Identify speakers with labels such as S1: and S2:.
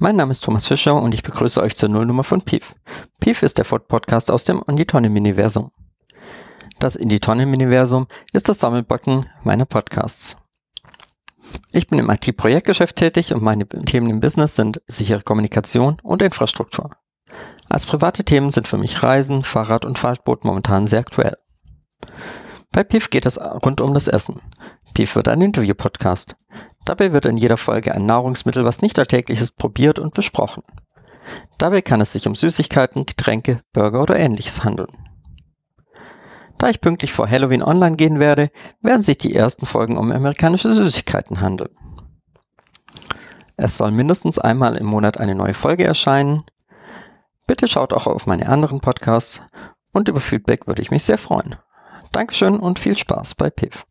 S1: Mein Name ist Thomas Fischer und ich begrüße euch zur Nullnummer von PIF. PIF ist der Podcast aus dem Indie-Tonnen-Miniversum. Das Indie-Tonnen-Miniversum ist das Sammelbecken meiner Podcasts. Ich bin im IT-Projektgeschäft tätig und meine Themen im Business sind sichere Kommunikation und Infrastruktur. Als private Themen sind für mich Reisen, Fahrrad und Faltboot momentan sehr aktuell. Bei PIF geht es rund um das Essen. PIF wird ein Interview-Podcast. Dabei wird in jeder Folge ein Nahrungsmittel, was nicht alltäglich ist, probiert und besprochen. Dabei kann es sich um Süßigkeiten, Getränke, Burger oder ähnliches handeln. Da ich pünktlich vor Halloween online gehen werde, werden sich die ersten Folgen um amerikanische Süßigkeiten handeln. Es soll mindestens einmal im Monat eine neue Folge erscheinen. Bitte schaut auch auf meine anderen Podcasts und über Feedback würde ich mich sehr freuen. Dankeschön und viel Spaß bei PIV.